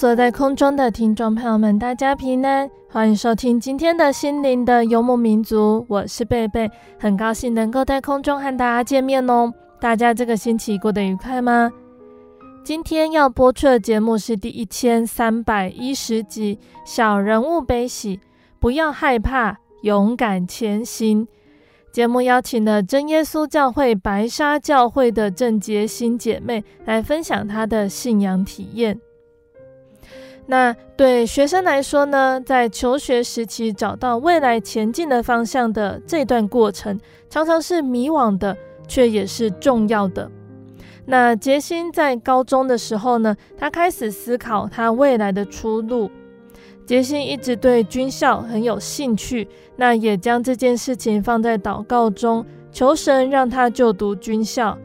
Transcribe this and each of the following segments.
所有在空中的听众朋友们，大家平安，欢迎收听今天的心灵的游牧民族，我是贝贝，很高兴能够在空中和大家见面哦。大家这个星期过得愉快吗？今天要播出的节目是第一千三百一十集《小人物悲喜》，不要害怕，勇敢前行。节目邀请了真耶稣教会白沙教会的郑洁新姐妹来分享她的信仰体验。那对学生来说呢，在求学时期找到未来前进的方向的这段过程，常常是迷惘的，却也是重要的。那洁馨在高中的时候呢，他开始思考他未来的出路。洁馨一直对军校很有兴趣，那也将这件事情放在祷告中，求神让他就读军校，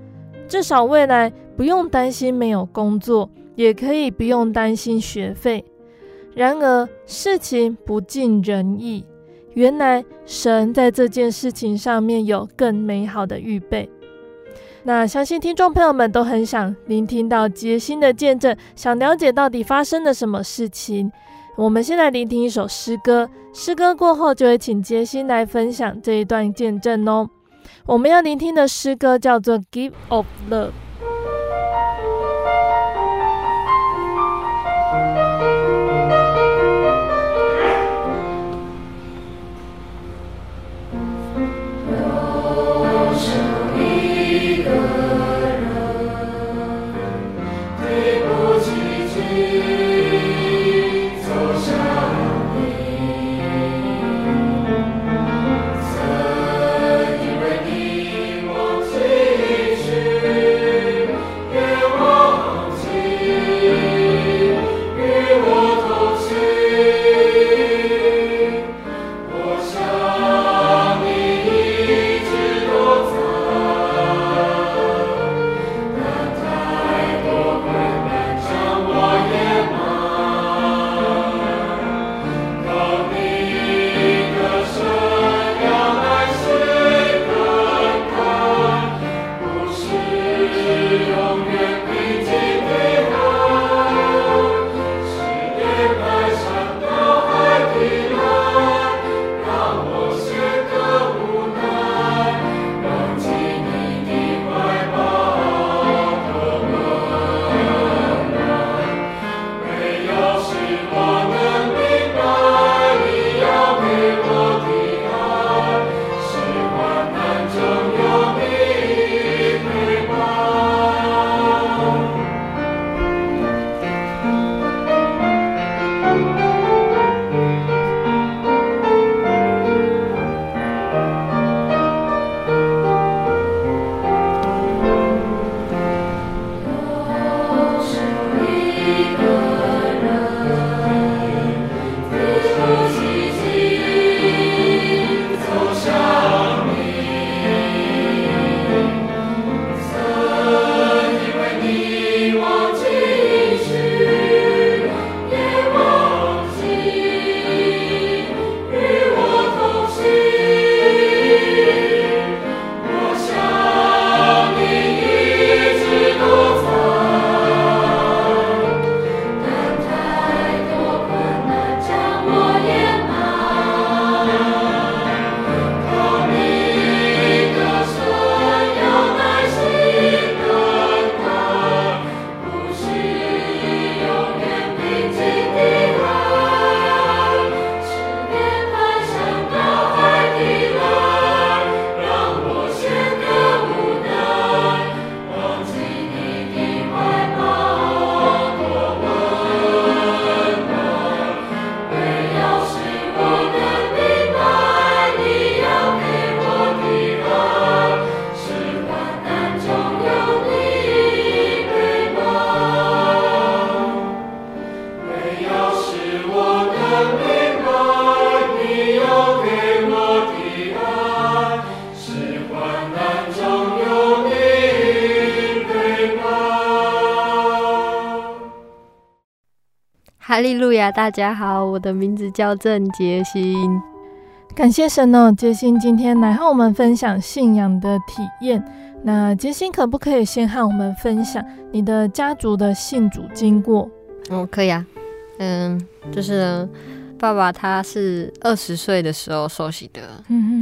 至少未来不用担心没有工作。也可以不用担心学费。然而事情不尽人意，原来神在这件事情上面有更美好的预备。那相信听众朋友们都很想聆听到洁馨的见证，想了解到底发生了什么事情。我们先来聆听一首诗歌，诗歌过后就会请洁馨来分享这一段见证哦。我们要聆听的诗歌叫做《Give of Love》。哈利路亚！大家好，我的名字叫郑杰心。感谢神哦，杰心今天来和我们分享信仰的体验。那杰心可不可以先和我们分享你的家族的信主经过？哦，可以啊。嗯，就是呢，爸爸他是二十岁的时候受洗的。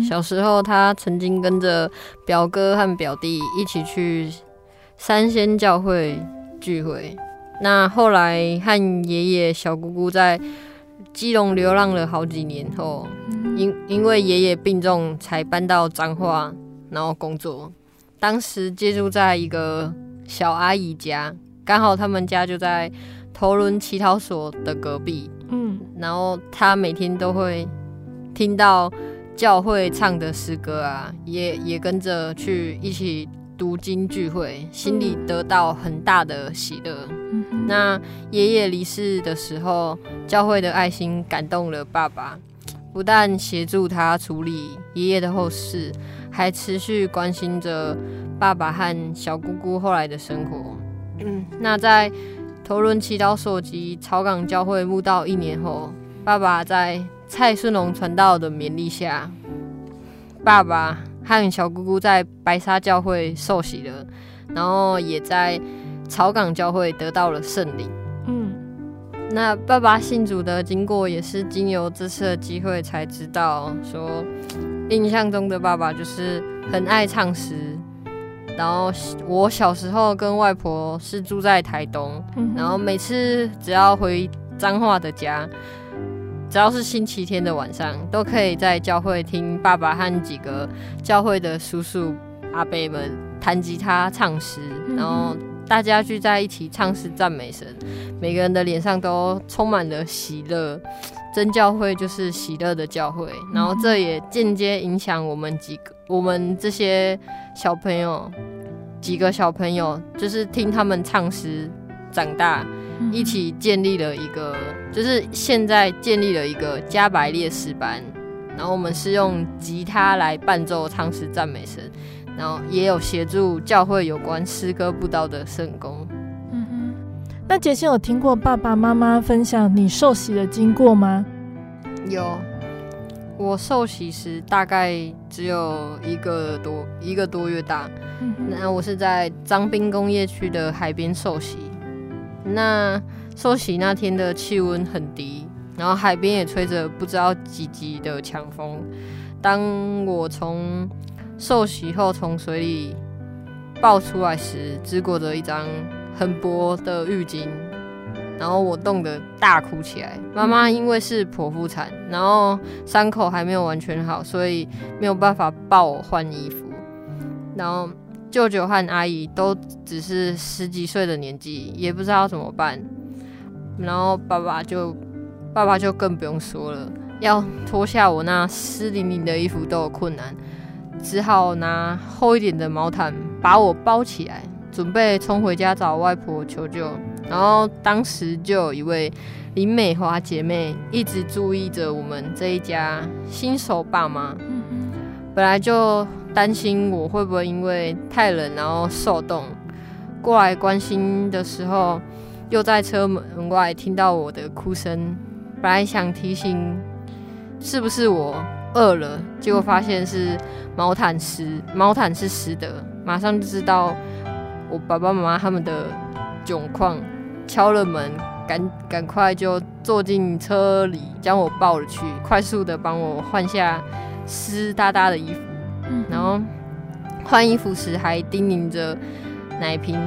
小时候他曾经跟着表哥和表弟一起去三仙教会聚会。那后来和爷爷、小姑姑在基隆流浪了好几年后，因因为爷爷病重，才搬到彰化，然后工作。当时借住在一个小阿姨家，刚好他们家就在头仑祈祷所的隔壁。嗯，然后他每天都会听到教会唱的诗歌啊，也也跟着去一起。读经聚会，心里得到很大的喜乐。嗯、那爷爷离世的时候，教会的爱心感动了爸爸，不但协助他处理爷爷的后事，还持续关心着爸爸和小姑姑后来的生活。嗯，那在头仑祈祷所及草港教会墓道一年后，爸爸在蔡顺龙传道的勉励下，爸爸。和小姑姑在白沙教会受洗了，然后也在草港教会得到了圣灵。嗯，那爸爸信主的经过也是经由这次的机会才知道，说印象中的爸爸就是很爱唱诗。然后我小时候跟外婆是住在台东，然后每次只要回彰化的家。只要是星期天的晚上，都可以在教会听爸爸和几个教会的叔叔阿伯们弹吉他唱诗，然后大家聚在一起唱诗赞美神，每个人的脸上都充满了喜乐。真教会就是喜乐的教会，然后这也间接影响我们几个，我们这些小朋友，几个小朋友就是听他们唱诗长大。一起建立了一个，就是现在建立了一个加百列诗班，然后我们是用吉他来伴奏唱诗赞美神，然后也有协助教会有关诗歌布道的圣工。嗯哼，那杰心有听过爸爸妈妈分享你受洗的经过吗？有，我受洗时大概只有一个多一个多月大，那我是在彰滨工业区的海边受洗。那受洗那天的气温很低，然后海边也吹着不知道几级的强风。当我从受洗后从水里抱出来时，只裹着一张很薄的浴巾，然后我冻得大哭起来。妈妈因为是剖腹产，然后伤口还没有完全好，所以没有办法抱我换衣服，然后。舅舅和阿姨都只是十几岁的年纪，也不知道怎么办。然后爸爸就，爸爸就更不用说了，要脱下我那湿淋淋的衣服都有困难，只好拿厚一点的毛毯把我包起来，准备冲回家找外婆求救。然后当时就有一位林美华姐妹一直注意着我们这一家新手爸妈，本来就。担心我会不会因为太冷然后受冻，过来关心的时候，又在车门外听到我的哭声。本来想提醒是不是我饿了，结果发现是毛毯湿，毛毯是湿的，马上就知道我爸爸妈妈他们的窘况，敲了门，赶赶快就坐进车里，将我抱了去，快速的帮我换下湿哒哒的衣服。然后换衣服时还叮咛着奶瓶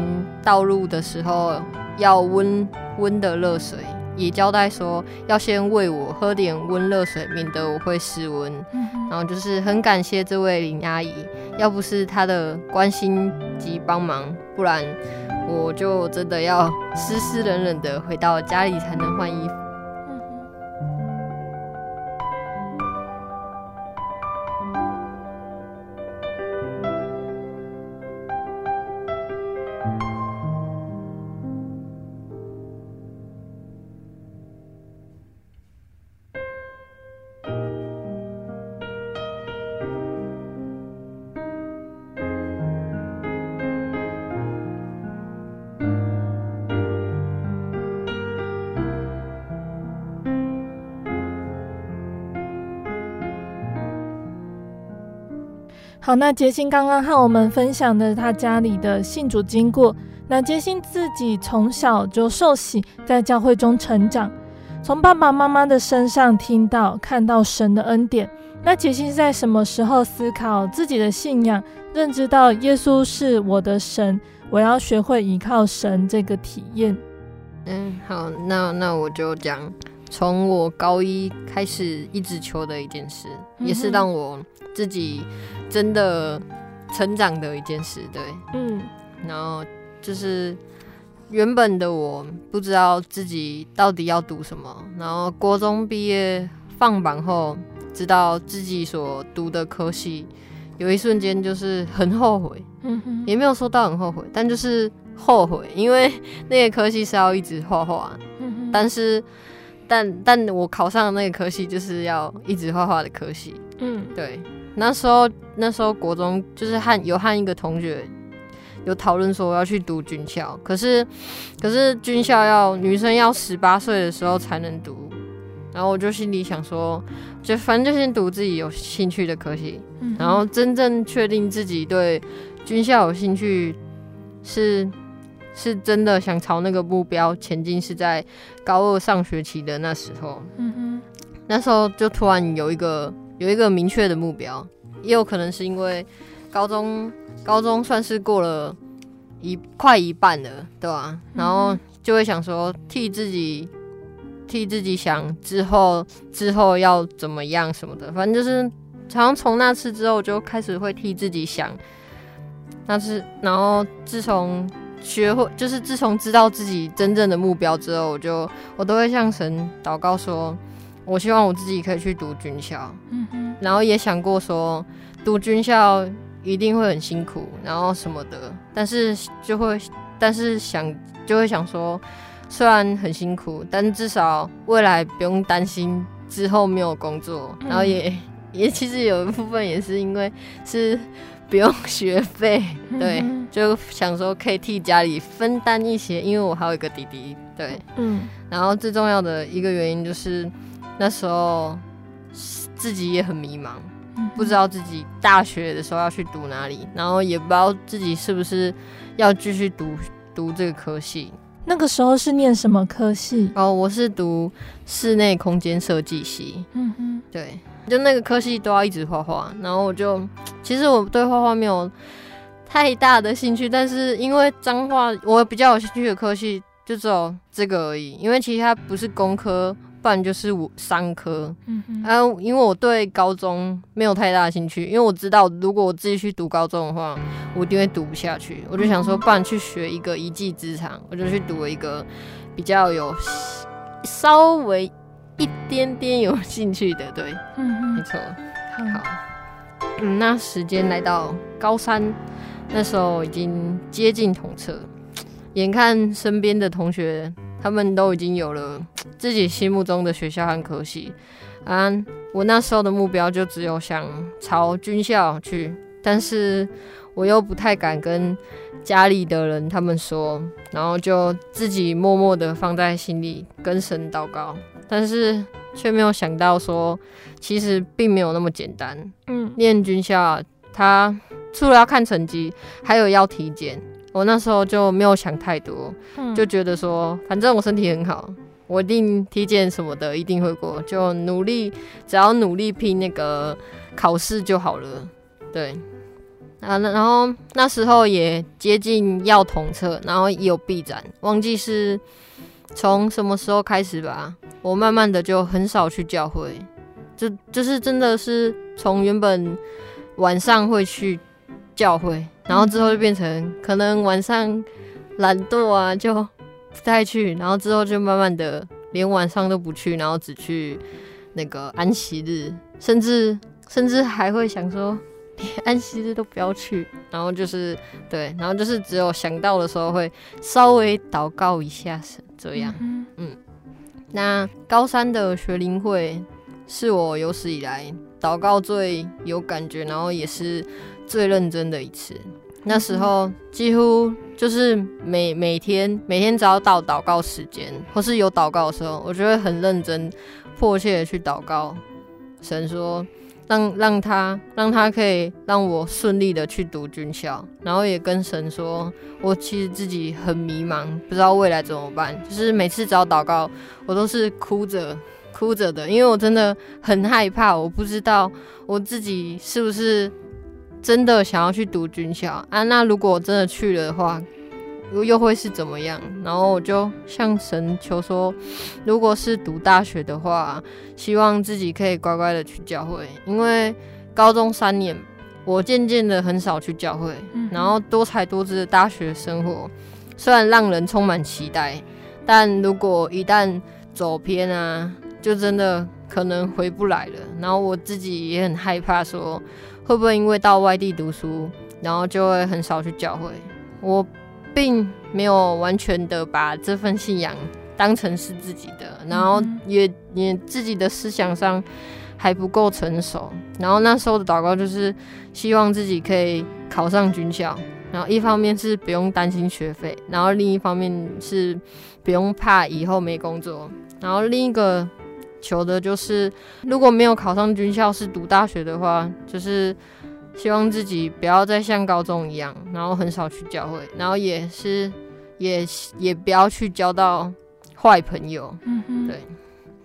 倒入的时候要温温的热水，也交代说要先喂我喝点温热水，免得我会失温。然后就是很感谢这位林阿姨，要不是她的关心及帮忙，不然我就真的要湿湿冷冷的回到家里才能换衣服。好，那杰星刚刚和我们分享的他家里的信主经过。那杰星自己从小就受洗，在教会中成长，从爸爸妈妈的身上听到、看到神的恩典。那杰星在什么时候思考自己的信仰，认知到耶稣是我的神，我要学会依靠神这个体验？嗯，好，那那我就讲，从我高一开始一直求的一件事，嗯、也是让我自己真的成长的一件事。对，嗯，然后。就是原本的我不知道自己到底要读什么，然后国中毕业放榜后，知道自己所读的科系，有一瞬间就是很后悔，嗯哼，也没有说到很后悔，但就是后悔，因为那个科系是要一直画画，但是但但我考上的那个科系就是要一直画画的科系，嗯，对，那时候那时候国中就是和有和一个同学。有讨论说我要去读军校，可是可是军校要女生要十八岁的时候才能读，然后我就心里想说，就反正就先读自己有兴趣的科系，嗯、然后真正确定自己对军校有兴趣是是真的想朝那个目标前进，是在高二上学期的那时候，嗯哼，那时候就突然有一个有一个明确的目标，也有可能是因为高中。高中算是过了一快一半了，对吧、啊？然后就会想说，替自己替自己想之后之后要怎么样什么的，反正就是好像从那次之后就开始会替自己想。那是然后自从学会，就是自从知道自己真正的目标之后，我就我都会向神祷告说，我希望我自己可以去读军校。嗯哼，然后也想过说读军校。一定会很辛苦，然后什么的，但是就会，但是想就会想说，虽然很辛苦，但至少未来不用担心之后没有工作，然后也也其实有一部分也是因为是不用学费，对，就想说可以替家里分担一些，因为我还有一个弟弟，对，嗯，然后最重要的一个原因就是那时候自己也很迷茫。不知道自己大学的时候要去读哪里，然后也不知道自己是不是要继续读读这个科系。那个时候是念什么科系？哦，我是读室内空间设计系。嗯哼，对，就那个科系都要一直画画，然后我就其实我对画画没有太大的兴趣，但是因为彰化我比较有兴趣的科系就只有这个而已，因为其他不是工科。不然就是我商科，嗯哼，啊，因为我对高中没有太大的兴趣，因为我知道如果我自己去读高中的话，我一定会读不下去。我就想说，不然去学一个一技之长，我就去读了一个比较有稍微一点点有兴趣的，对，嗯，没错，好，嗯，那时间来到高三，那时候已经接近统测，眼看身边的同学。他们都已经有了自己心目中的学校和科系，啊，我那时候的目标就只有想朝军校去，但是我又不太敢跟家里的人他们说，然后就自己默默的放在心里跟神祷告，但是却没有想到说，其实并没有那么简单。嗯，念军校，他除了要看成绩，还有要体检。我那时候就没有想太多，嗯、就觉得说，反正我身体很好，我一定体检什么的一定会过，就努力，只要努力拼那个考试就好了。对，啊，然后那时候也接近要统测，然后也有闭展，忘记是从什么时候开始吧。我慢慢的就很少去教会，就就是真的是从原本晚上会去教会。然后之后就变成可能晚上懒惰啊，就不太去。然后之后就慢慢的连晚上都不去，然后只去那个安息日，甚至甚至还会想说连 安息日都不要去。然后就是对，然后就是只有想到的时候会稍微祷告一下这样。嗯，嗯，那高三的学灵会是我有史以来祷告最有感觉，然后也是。最认真的一次，那时候几乎就是每每天每天只要到祷告时间，或是有祷告的时候，我就会很认真、迫切的去祷告。神说：“让让他让他可以让我顺利的去读军校，然后也跟神说，我其实自己很迷茫，不知道未来怎么办。就是每次只要祷告，我都是哭着哭着的，因为我真的很害怕，我不知道我自己是不是真的想要去读军校啊。那如果我真的去了的话，又又会是怎么样？然后我就向神求说，如果是读大学的话，希望自己可以乖乖的去教会。因为高中三年，我渐渐的很少去教会。然后多才多姿的大学生活，虽然让人充满期待，但如果一旦走偏啊，就真的可能回不来了。然后我自己也很害怕，说会不会因为到外地读书，然后就会很少去教会。我。并没有完全的把这份信仰当成是自己的，然后也也自己的思想上还不够成熟，然后那时候的祷告就是希望自己可以考上军校，然后一方面是不用担心学费，然后另一方面是不用怕以后没工作，然后另一个求的就是如果没有考上军校是读大学的话，就是。希望自己不要再像高中一样，然后很少去教会，然后也是也也不要去交到坏朋友。嗯哼，对。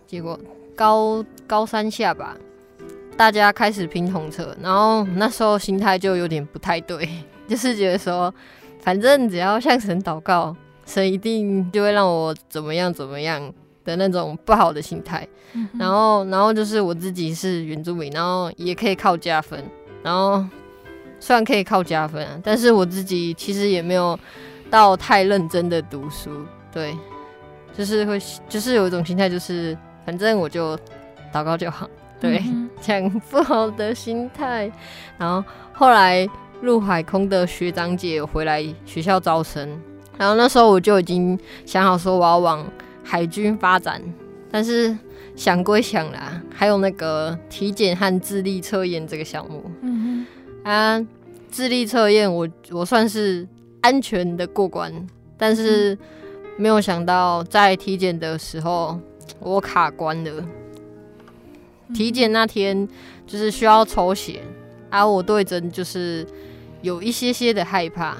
结果高高三下吧，大家开始拼统测，然后那时候心态就有点不太对，就是觉得说，反正只要向神祷告，神一定就会让我怎么样怎么样的那种不好的心态。嗯。然后然后就是我自己是原住民，然后也可以靠加分。然后虽然可以靠加分啊，但是我自己其实也没有到太认真的读书，对，就是会就是有一种心态，就是反正我就祷告就好，对，嗯、哼这样不好的心态。然后后来陆海空的学长姐有回来学校招生，然后那时候我就已经想好说我要往海军发展，但是。想归想啦，还有那个体检和智力测验这个项目。嗯哼，啊，智力测验我我算是安全的过关，但是没有想到在体检的时候我卡关了。体检那天就是需要抽血，啊，我对针就是有一些些的害怕，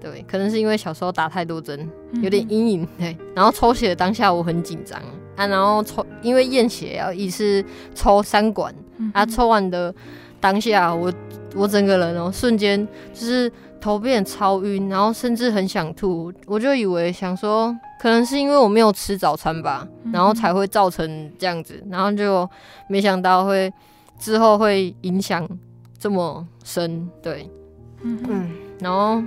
对，可能是因为小时候打太多针，有点阴影，对。然后抽血的当下我很紧张。啊，然后抽，因为验血要一次抽三管，啊，抽完的当下，我我整个人哦，瞬间就是头变超晕，然后甚至很想吐，我就以为想说，可能是因为我没有吃早餐吧，然后才会造成这样子，然后就没想到会之后会影响这么深，对，嗯，然后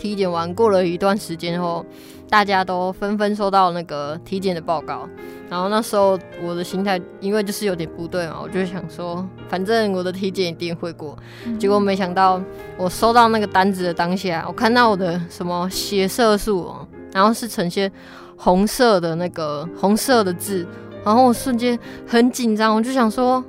体检完过了一段时间后。大家都纷纷收到那个体检的报告，然后那时候我的心态因为就是有点不对嘛，我就想说，反正我的体检一定会过。嗯、结果没想到，我收到那个单子的当下，我看到我的什么血色素，然后是呈现红色的那个红色的字，然后我瞬间很紧张，我就想说，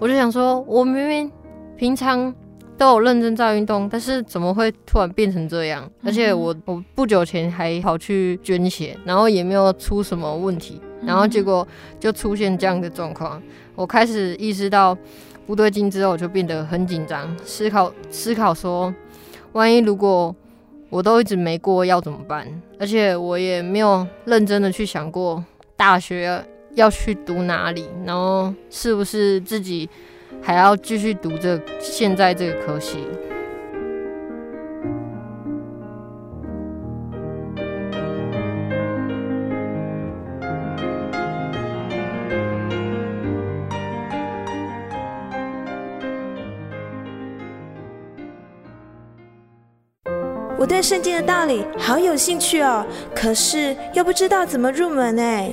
我就想说，我明明平常。都有认真在运动，但是怎么会突然变成这样？而且我我不久前还跑去捐血，然后也没有出什么问题，然后结果就出现这样的状况。我开始意识到不对劲之后，我就变得很紧张，思考思考说，万一如果我都一直没过要怎么办？而且我也没有认真的去想过大学要去读哪里，然后是不是自己。还要继续读这现在这个科系。我对圣经的道理好有兴趣哦，可是又不知道怎么入门哎。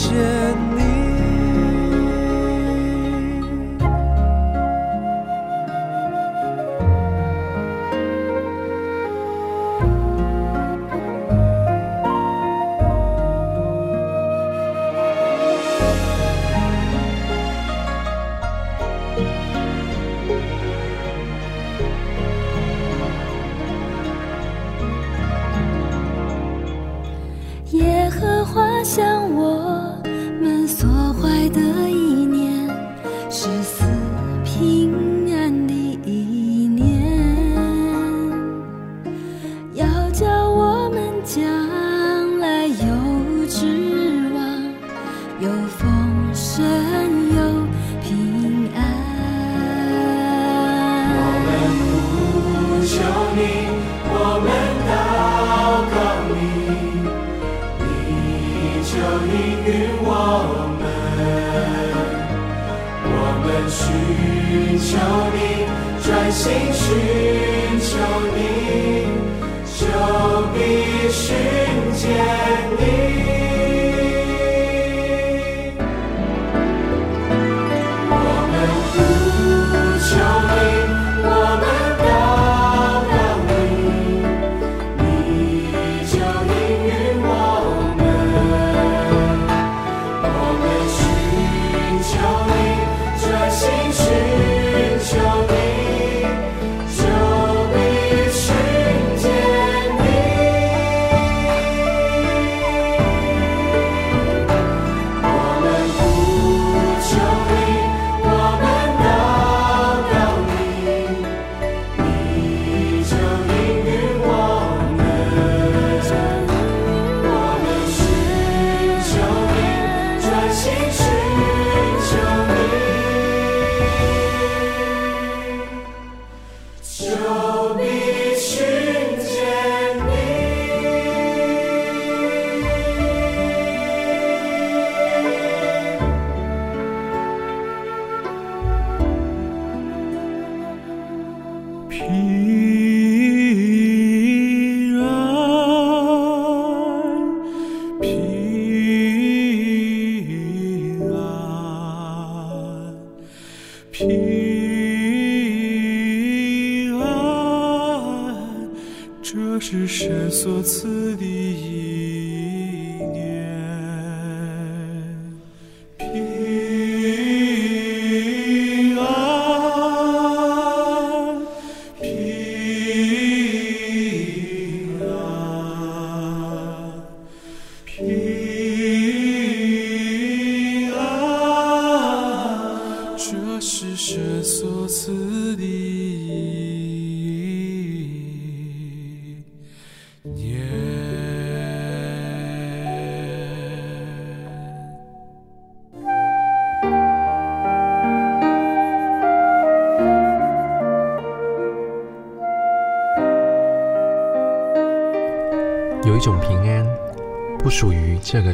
见你。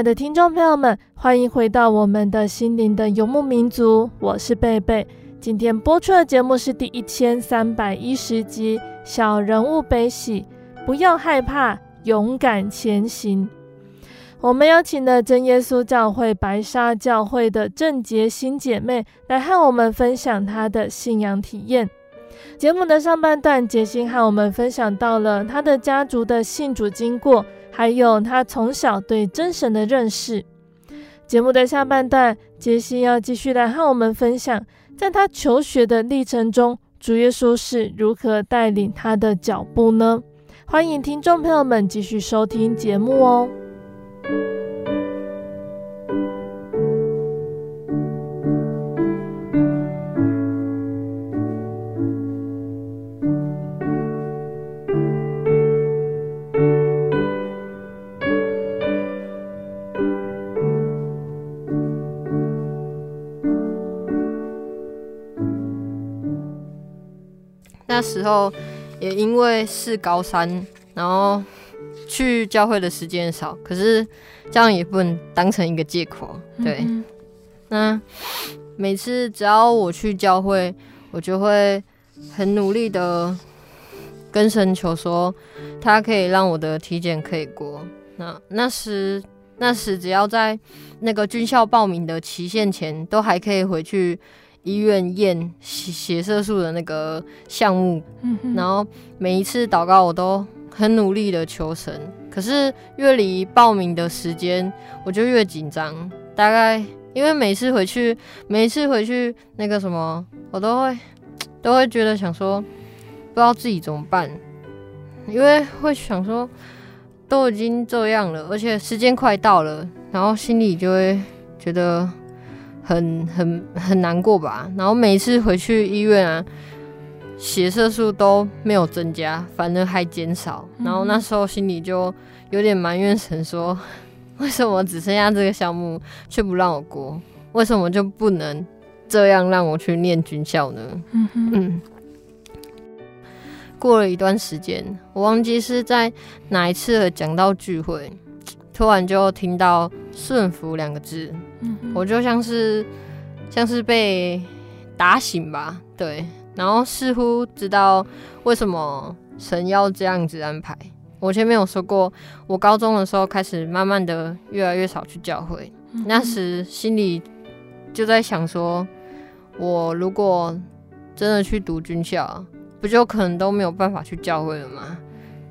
爱的听众朋友们，欢迎回到我们的心灵的游牧民族，我是贝贝。今天播出的节目是第一千三百一十集《小人物悲喜》，不要害怕，勇敢前行。我们邀请了真耶稣教会白沙教会的郑洁新姐妹来和我们分享她的信仰体验。节目的上半段，洁馨和我们分享到了她的家族的信主经过。还有他从小对真神的认识。节目的下半段，杰西要继续来和我们分享，在他求学的历程中，主耶稣是如何带领他的脚步呢？欢迎听众朋友们继续收听节目哦。那时候也因为是高三，然后去教会的时间少，可是这样也不能当成一个借口。对，嗯、那每次只要我去教会，我就会很努力的跟神求说，他可以让我的体检可以过。那那时那时只要在那个军校报名的期限前，都还可以回去。医院验血血色素的那个项目，嗯、然后每一次祷告我都很努力的求神，可是越离报名的时间我就越紧张。大概因为每次回去，每一次回去那个什么，我都会都会觉得想说，不知道自己怎么办，因为会想说都已经这样了，而且时间快到了，然后心里就会觉得。很很很难过吧，然后每次回去医院啊，血色素都没有增加，反而还减少。然后那时候心里就有点埋怨神，说 为什么只剩下这个项目却不让我过？为什么就不能这样让我去念军校呢？嗯嗯。过了一段时间，我忘记是在哪一次的讲到聚会。突然就听到“顺服”两个字，嗯、我就像是像是被打醒吧，对，然后似乎知道为什么神要这样子安排。我前面有说过，我高中的时候开始慢慢的越来越少去教会，嗯、那时心里就在想说，我如果真的去读军校，不就可能都没有办法去教会了吗？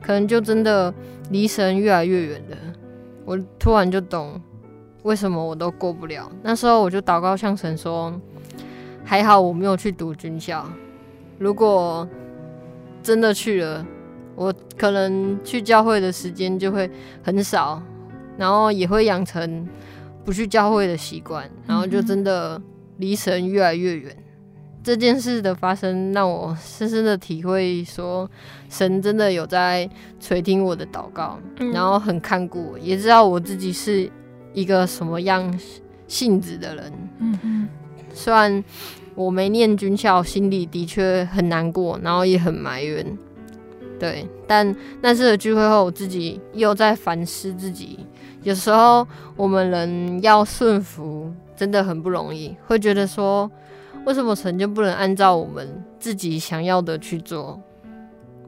可能就真的离神越来越远了。我突然就懂，为什么我都过不了。那时候我就祷告向神说：“还好我没有去读军校，如果真的去了，我可能去教会的时间就会很少，然后也会养成不去教会的习惯，然后就真的离神越来越远。”这件事的发生，让我深深的体会说，神真的有在垂听我的祷告，嗯、然后很看顾我，也知道我自己是一个什么样性子的人。嗯嗯，虽然我没念军校，心里的确很难过，然后也很埋怨。对，但那次的聚会后，我自己又在反思自己。有时候我们人要顺服，真的很不容易，会觉得说，为什么神就不能按照我们自己想要的去做？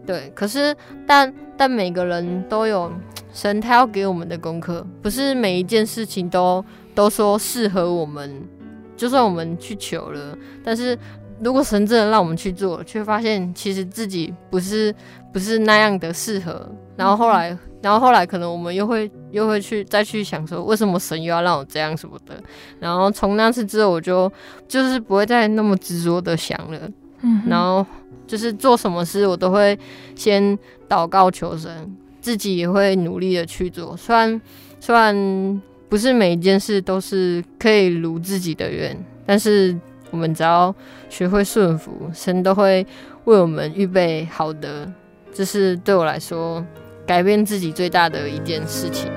对，可是但但每个人都有神他要给我们的功课，不是每一件事情都都说适合我们，就算我们去求了，但是。如果神真的让我们去做，却发现其实自己不是不是那样的适合，然后后来，然后后来可能我们又会又会去再去想说，为什么神又要让我这样什么的？然后从那次之后，我就就是不会再那么执着的想了，嗯，然后就是做什么事我都会先祷告求神，自己也会努力的去做，虽然虽然不是每一件事都是可以如自己的愿，但是。我们只要学会顺服，神都会为我们预备好的。这是对我来说改变自己最大的一件事情。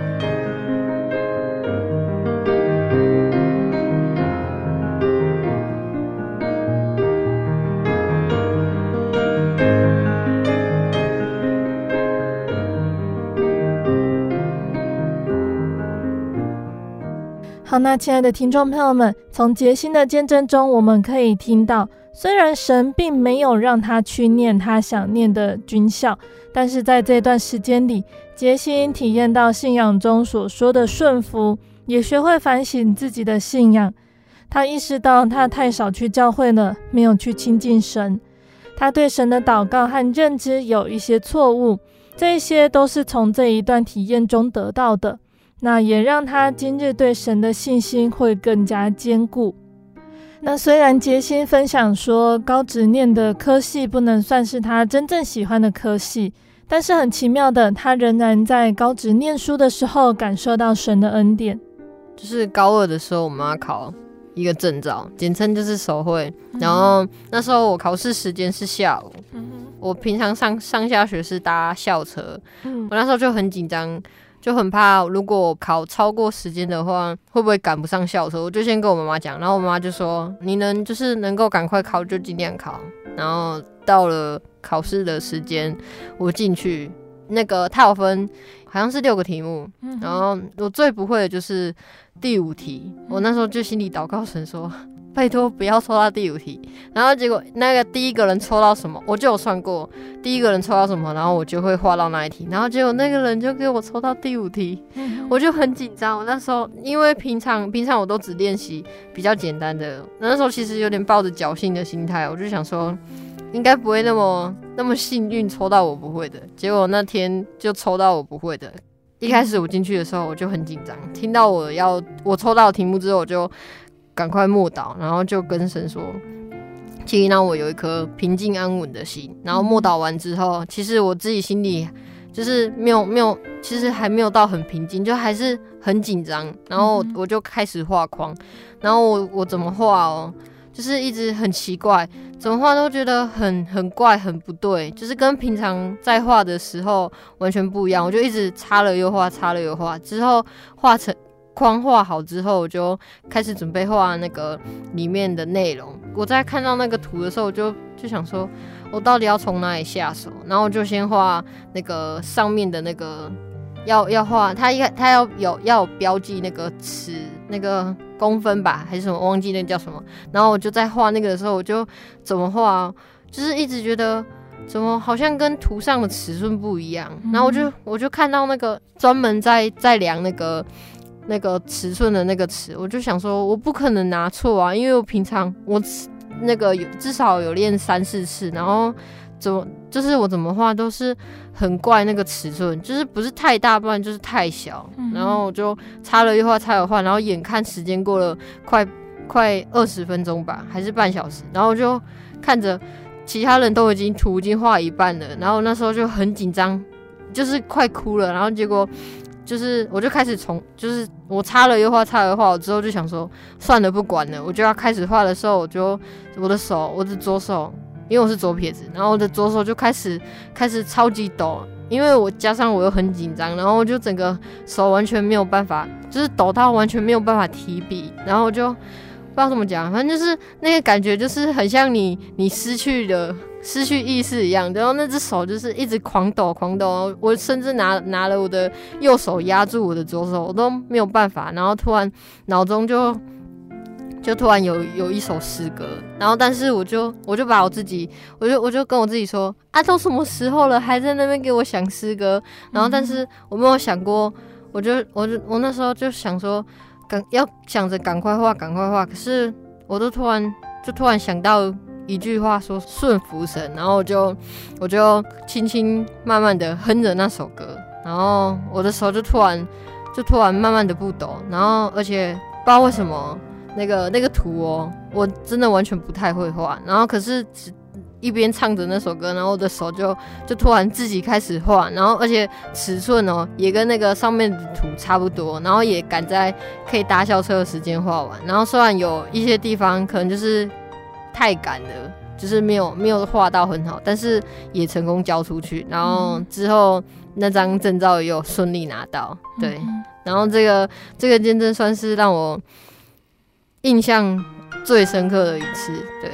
好，那亲爱的听众朋友们，从杰心的见证中，我们可以听到，虽然神并没有让他去念他想念的军校，但是在这段时间里，杰心体验到信仰中所说的顺服，也学会反省自己的信仰。他意识到他太少去教会了，没有去亲近神。他对神的祷告和认知有一些错误，这些都是从这一段体验中得到的。那也让他今日对神的信心会更加坚固。那虽然杰心分享说高职念的科系不能算是他真正喜欢的科系，但是很奇妙的，他仍然在高职念书的时候感受到神的恩典。就是高二的时候，我们要考一个证照，简称就是手绘。然后那时候我考试时间是下午，我平常上上下学是搭校车，我那时候就很紧张。就很怕，如果考超过时间的话，会不会赶不上校车？我就先跟我妈妈讲，然后我妈妈就说：“你能就是能够赶快考就尽量考。”然后到了考试的时间，我进去，那个它有分好像是六个题目，然后我最不会的就是第五题，我那时候就心里祷告神说。拜托不要抽到第五题，然后结果那个第一个人抽到什么，我就有算过，第一个人抽到什么，然后我就会画到那一题，然后结果那个人就给我抽到第五题，我就很紧张。我那时候因为平常平常我都只练习比较简单的，那时候其实有点抱着侥幸的心态，我就想说应该不会那么那么幸运抽到我不会的，结果那天就抽到我不会的。一开始我进去的时候我就很紧张，听到我要我抽到题目之后我就。赶快默祷，然后就跟神说，请让我有一颗平静安稳的心。然后默祷完之后，其实我自己心里就是没有没有，其实还没有到很平静，就还是很紧张。然后我就开始画框，然后我我怎么画哦，就是一直很奇怪，怎么画都觉得很很怪，很不对，就是跟平常在画的时候完全不一样。我就一直擦了又画，擦了又画，之后画成。框画好之后，我就开始准备画那个里面的内容。我在看到那个图的时候，我就就想说，我到底要从哪里下手？然后我就先画那个上面的那个，要要画它一它要有要有标记那个尺那个公分吧，还是什么？忘记那叫什么。然后我就在画那个的时候，我就怎么画，就是一直觉得怎么好像跟图上的尺寸不一样。然后我就我就看到那个专门在在量那个。那个尺寸的那个尺，我就想说，我不可能拿错啊，因为我平常我那个有至少有练三四次，然后怎么就是我怎么画都是很怪那个尺寸，就是不是太大，不然就是太小，然后我就擦了又画，擦了又画，然后眼看时间过了快快二十分钟吧，还是半小时，然后我就看着其他人都已经图已经画一半了，然后那时候就很紧张，就是快哭了，然后结果。就是我就开始从就是我擦了又画，擦了又画，我之后就想说算了，不管了，我就要开始画的时候，我就我的手，我的左手，因为我是左撇子，然后我的左手就开始开始超级抖，因为我加上我又很紧张，然后我就整个手完全没有办法，就是抖到完全没有办法提笔，然后我就不知道怎么讲，反正就是那个感觉就是很像你你失去了。失去意识一样，然后那只手就是一直狂抖狂抖，我甚至拿拿了我的右手压住我的左手，我都没有办法。然后突然脑中就就突然有有一首诗歌，然后但是我就我就把我自己，我就我就跟我自己说啊，都什么时候了，还在那边给我想诗歌。然后但是我没有想过，我就我就我那时候就想说，赶要想着赶快画，赶快画。可是我都突然就突然想到。一句话说顺服神，然后我就我就轻轻慢慢的哼着那首歌，然后我的手就突然就突然慢慢的不抖，然后而且不知道为什么那个那个图哦，我真的完全不太会画，然后可是只一边唱着那首歌，然后我的手就就突然自己开始画，然后而且尺寸哦也跟那个上面的图差不多，然后也赶在可以搭校车的时间画完，然后虽然有一些地方可能就是。太赶了，就是没有没有画到很好，但是也成功交出去。然后之后那张证照也有顺利拿到，对。然后这个这个见证算是让我印象最深刻的一次，对。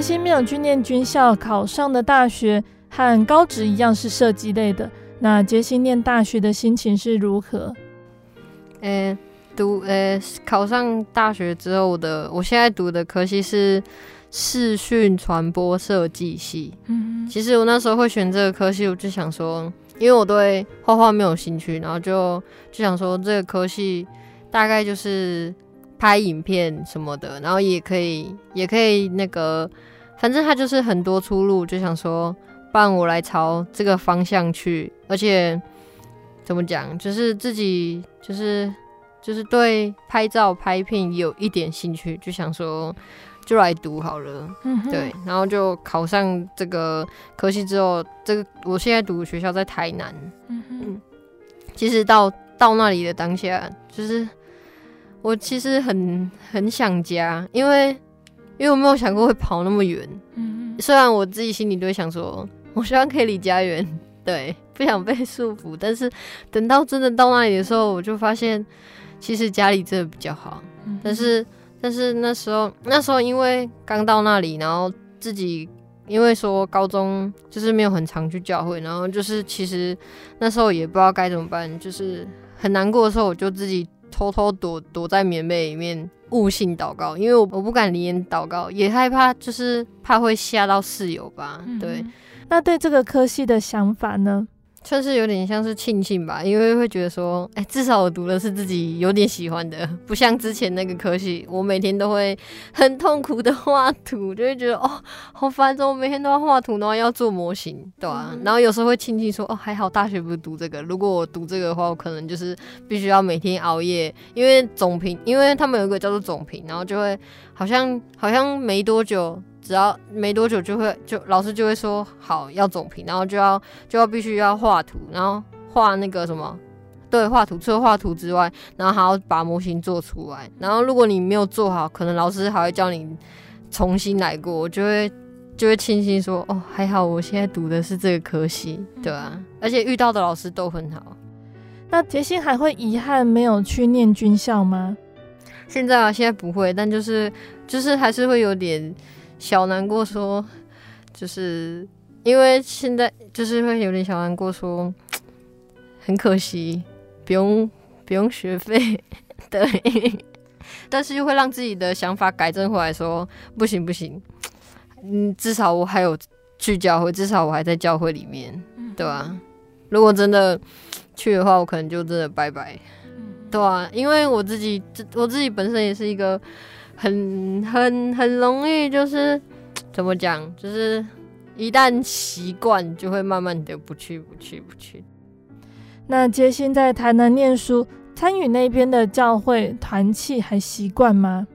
杰西没有去念军校，考上的大学和高职一样是设计类的。那杰心念大学的心情是如何？呃、欸，读呃、欸，考上大学之后的，我现在读的科系是视讯传播设计系。嗯，其实我那时候会选这个科系，我就想说，因为我对画画没有兴趣，然后就就想说，这个科系大概就是。拍影片什么的，然后也可以，也可以那个，反正他就是很多出路，就想说，不然我来朝这个方向去，而且怎么讲，就是自己就是就是对拍照拍片有一点兴趣，就想说就来读好了，嗯，对，然后就考上这个科系之后，这个我现在读的学校在台南，嗯嗯，其实到到那里的当下，就是。我其实很很想家，因为因为我没有想过会跑那么远。嗯，虽然我自己心里都会想说，我希望可以离家远，对，不想被束缚。但是等到真的到那里的时候，我就发现，其实家里真的比较好。嗯，但是但是那时候那时候因为刚到那里，然后自己因为说高中就是没有很常去教会，然后就是其实那时候也不知道该怎么办，就是很难过的时候，我就自己。偷偷躲躲在棉被里面悟性祷告，因为我我不敢离眼祷告，也害怕，就是怕会吓到室友吧。嗯、对，那对这个科系的想法呢？算是有点像是庆幸吧，因为会觉得说，哎、欸，至少我读的是自己有点喜欢的，不像之前那个科系，我每天都会很痛苦的画图，就会觉得哦，好烦哦，我每天都要画图，然后要做模型，对啊，嗯、然后有时候会庆幸说，哦，还好大学不是读这个，如果我读这个的话，我可能就是必须要每天熬夜，因为总评，因为他们有一个叫做总评，然后就会好像好像没多久。只要没多久就会就老师就会说好要总评，然后就要就要必须要画图，然后画那个什么，对，画图。除了画图之外，然后还要把模型做出来。然后如果你没有做好，可能老师还会叫你重新来过。我就会就会庆幸说哦，还好我现在读的是这个科系，对啊，而且遇到的老师都很好。那杰西还会遗憾没有去念军校吗？现在啊，现在不会，但就是就是还是会有点。小难过说，就是因为现在就是会有点小难过说，很可惜，不用不用学费，对。但是又会让自己的想法改正回来，说不行不行，嗯，至少我还有去教会，至少我还在教会里面，对吧、啊？如果真的去的话，我可能就真的拜拜，对啊，因为我自己，我自己本身也是一个很很很容易，就是怎么讲，就是一旦习惯，就会慢慢的不去不去不去。那杰心在台南念书。参与那边的教会团契还习惯吗？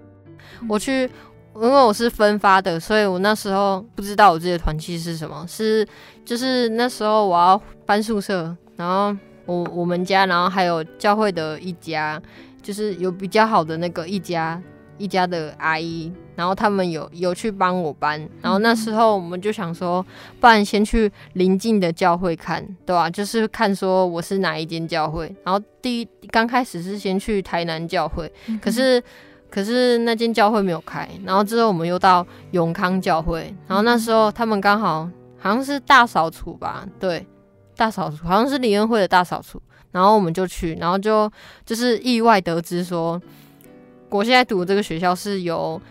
我去，因为我是分发的，所以我那时候不知道我自己的团契是什么。是就是那时候我要搬宿舍，然后我我们家，然后还有教会的一家，就是有比较好的那个一家。一家的阿姨，然后他们有有去帮我搬，然后那时候我们就想说，不然先去邻近的教会看，对吧、啊？就是看说我是哪一间教会。然后第一刚开始是先去台南教会，可是可是那间教会没有开。然后之后我们又到永康教会，然后那时候他们刚好好像是大扫除吧，对，大扫除好像是李恩会的大扫除，然后我们就去，然后就就是意外得知说。我现在读的这个学校是由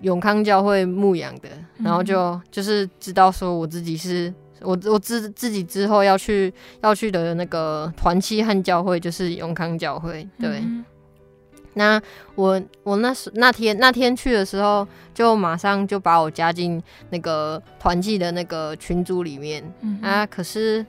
永康教会牧养的，然后就就是知道说我自己是我我自自己之后要去要去的那个团契和教会就是永康教会。对，嗯、那我我那时那天那天去的时候，就马上就把我加进那个团契的那个群组里面、嗯、啊。可是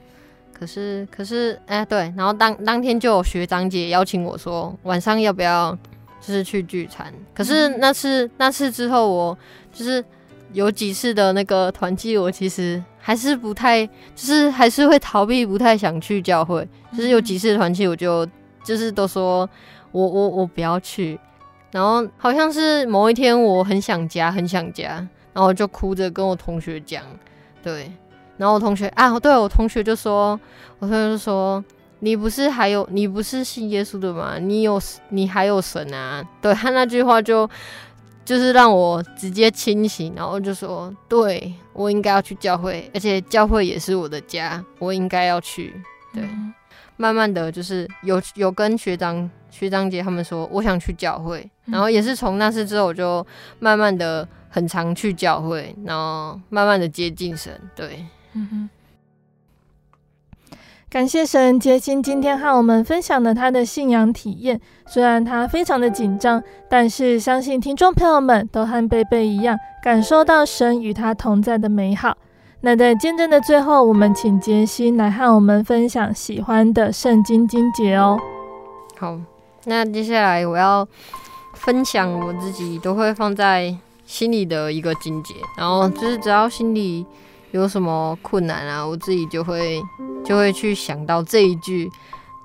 可是可是哎、欸，对，然后当当天就有学长姐邀请我说晚上要不要。就是去聚餐，可是那次那次之后，我就是有几次的那个团契，我其实还是不太，就是还是会逃避，不太想去教会。就是有几次团契，我就就是都说我我我不要去。然后好像是某一天，我很想家，很想家，然后就哭着跟我同学讲，对，然后我同学啊，对我同学就说，我同学就说。你不是还有你不是信耶稣的吗？你有你还有神啊！对，他那句话就就是让我直接清醒，然后就说，对，我应该要去教会，而且教会也是我的家，我应该要去。对，嗯、慢慢的就是有有跟学长学长姐他们说，我想去教会，然后也是从那次之后，我就慢慢的很常去教会，然后慢慢的接近神。对，嗯哼。感谢神，杰心今天和我们分享了他的信仰体验。虽然他非常的紧张，但是相信听众朋友们都和贝贝一样，感受到神与他同在的美好。那在见证的最后，我们请杰西来和我们分享喜欢的圣经经节哦。好，那接下来我要分享我自己都会放在心里的一个经节，然后就是只要心里。有什么困难啊，我自己就会就会去想到这一句，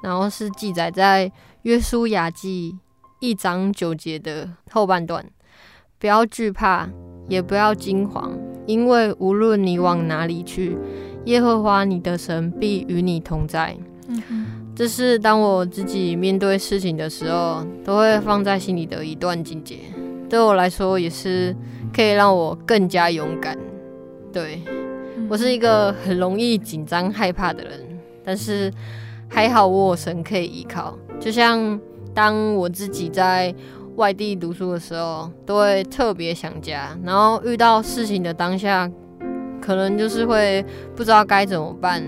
然后是记载在约书亚记一章九节的后半段。不要惧怕，也不要惊慌，因为无论你往哪里去，耶和华你的神必与你同在。嗯，这是当我自己面对事情的时候，都会放在心里的一段境界。对我来说，也是可以让我更加勇敢。对。我是一个很容易紧张害怕的人，但是还好我有神可以依靠。就像当我自己在外地读书的时候，都会特别想家，然后遇到事情的当下，可能就是会不知道该怎么办，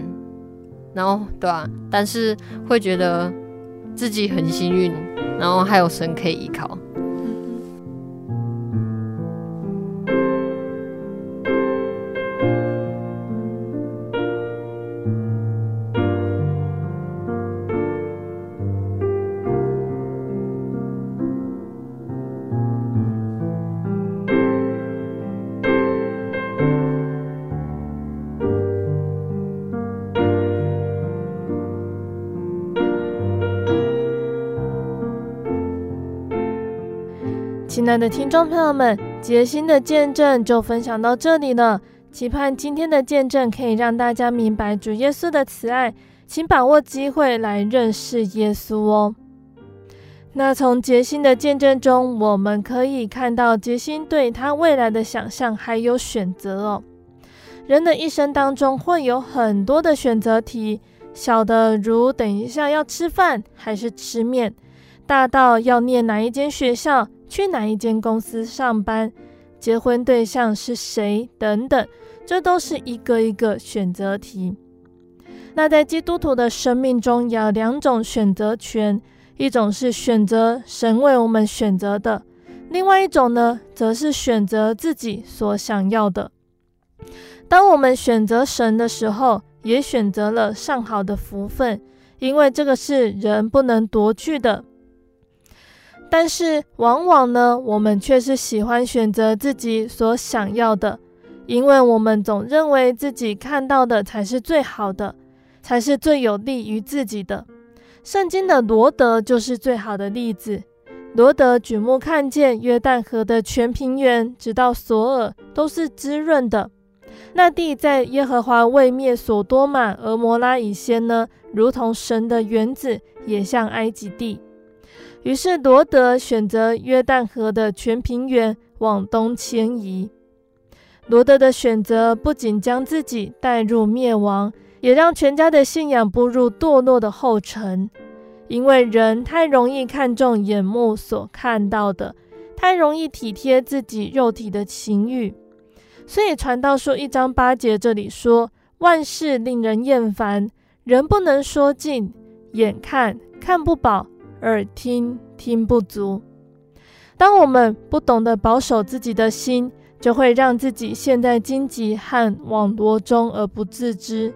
然后对吧？但是会觉得自己很幸运，然后还有神可以依靠。爱的听众朋友们，杰心的见证就分享到这里了。期盼今天的见证可以让大家明白主耶稣的慈爱，请把握机会来认识耶稣哦。那从杰心的见证中，我们可以看到杰心对他未来的想象还有选择哦。人的一生当中会有很多的选择题，小的如等一下要吃饭还是吃面，大到要念哪一间学校，去哪一间公司上班，结婚对象是谁等等，这都是一个一个选择题。那在基督徒的生命中，有两种选择权，一种是选择神为我们选择的，另外一种呢，则是选择自己所想要的。当我们选择神的时候，也选择了上好的福分，因为这个是人不能夺去的。但是往往呢，我们却是喜欢选择自己所想要的，因为我们总认为自己看到的才是最好的，才是最有利于自己的。圣经的罗得就是最好的例子。罗得举目看见约旦河的全平原，直到索尔，都是滋润的。那地在耶和华未灭所多玛、蛾摩拉以先呢，如同神的园子，也像埃及地。于是罗德选择约旦河的全平原往东迁移。罗德的选择不仅将自己带入灭亡，也让全家的信仰步入堕落的后尘。因为人太容易看重眼目所看到的，太容易体贴自己肉体的情欲。所以，传道书一章八节这里说：“万事令人厌烦，人不能说尽，眼看看不饱，耳听听不足。”当我们不懂得保守自己的心，就会让自己陷在荆棘和网罗中而不自知。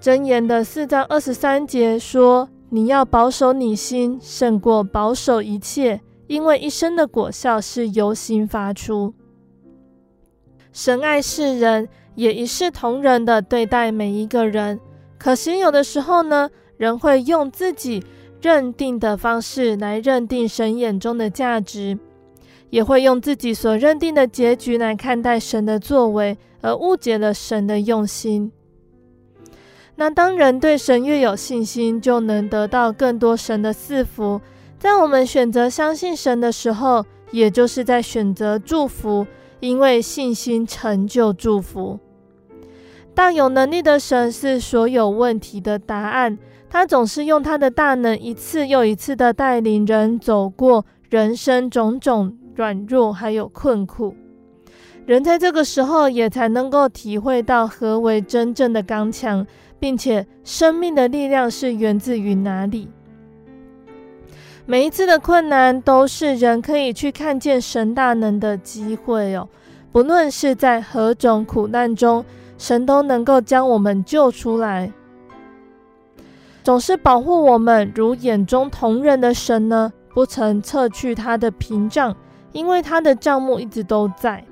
箴言的四章二十三节说：“你要保守你心，胜过保守一切，因为一生的果效是由心发出。”神爱世人，也一视同仁的对待每一个人。可惜有的时候呢，人会用自己认定的方式来认定神眼中的价值，也会用自己所认定的结局来看待神的作为，而误解了神的用心。那当人对神越有信心，就能得到更多神的赐福。在我们选择相信神的时候，也就是在选择祝福。因为信心成就祝福，大有能力的神是所有问题的答案。他总是用他的大能，一次又一次的带领人走过人生种种软弱，还有困苦。人在这个时候也才能够体会到何为真正的刚强，并且生命的力量是源自于哪里。每一次的困难都是人可以去看见神大能的机会哦。不论是在何种苦难中，神都能够将我们救出来。总是保护我们如眼中瞳人的神呢，不曾撤去他的屏障，因为他的帐幕一直都在。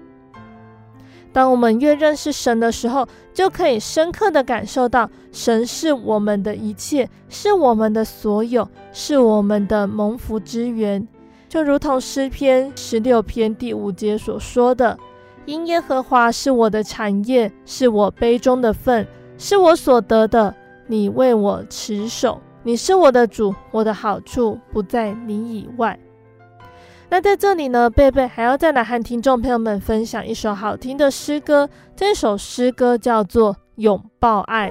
当我们越认识神的时候，就可以深刻地感受到神是我们的一切，是我们的所有，是我们的蒙福之源。就如同诗篇十六篇第五节所说的：“因耶和华是我的产业，是我杯中的分，是我所得的。你为我持守，你是我的主，我的好处不在你以外。”那在这里呢，贝贝还要再来和听众朋友们分享一首好听的诗歌。这首诗歌叫做《拥抱爱》。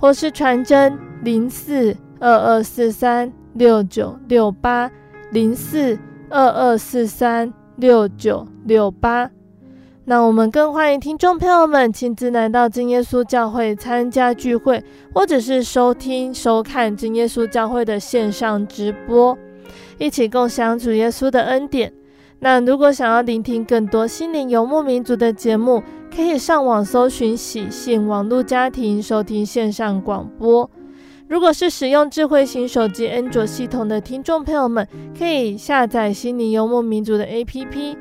或是传真零四二二四三六九六八零四二二四三六九六八。那我们更欢迎听众朋友们亲自来到真耶稣教会参加聚会，或者是收听收看真耶稣教会的线上直播，一起共享主耶稣的恩典。那如果想要聆听更多心灵游牧民族的节目，可以上网搜寻喜信网络家庭收听线上广播。如果是使用智慧型手机安卓系统的听众朋友们，可以下载心灵游牧民族的 APP。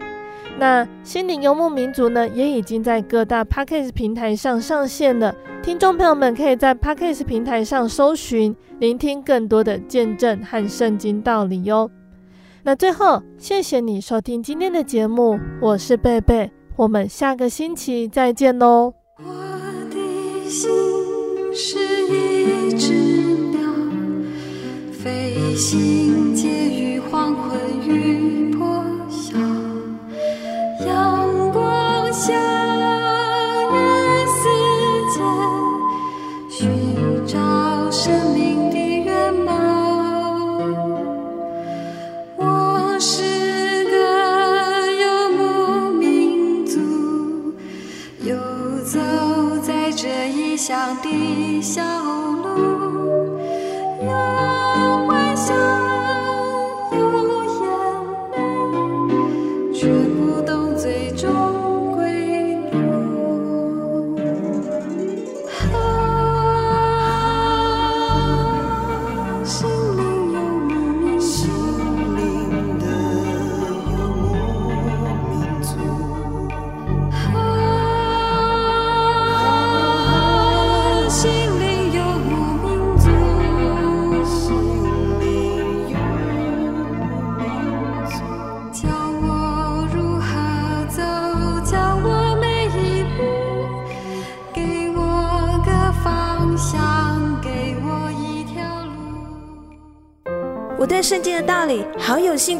那心灵游牧民族呢，也已经在各大 Podcast 平台上上线了。听众朋友们可以在 Podcast 平台上搜寻，聆听更多的见证和圣经道理哟。那最后，谢谢你收听今天的节目，我是贝贝，我们下个星期再见哦。我的心是一只鸟，飞行介于黄昏与破晓，阳光下。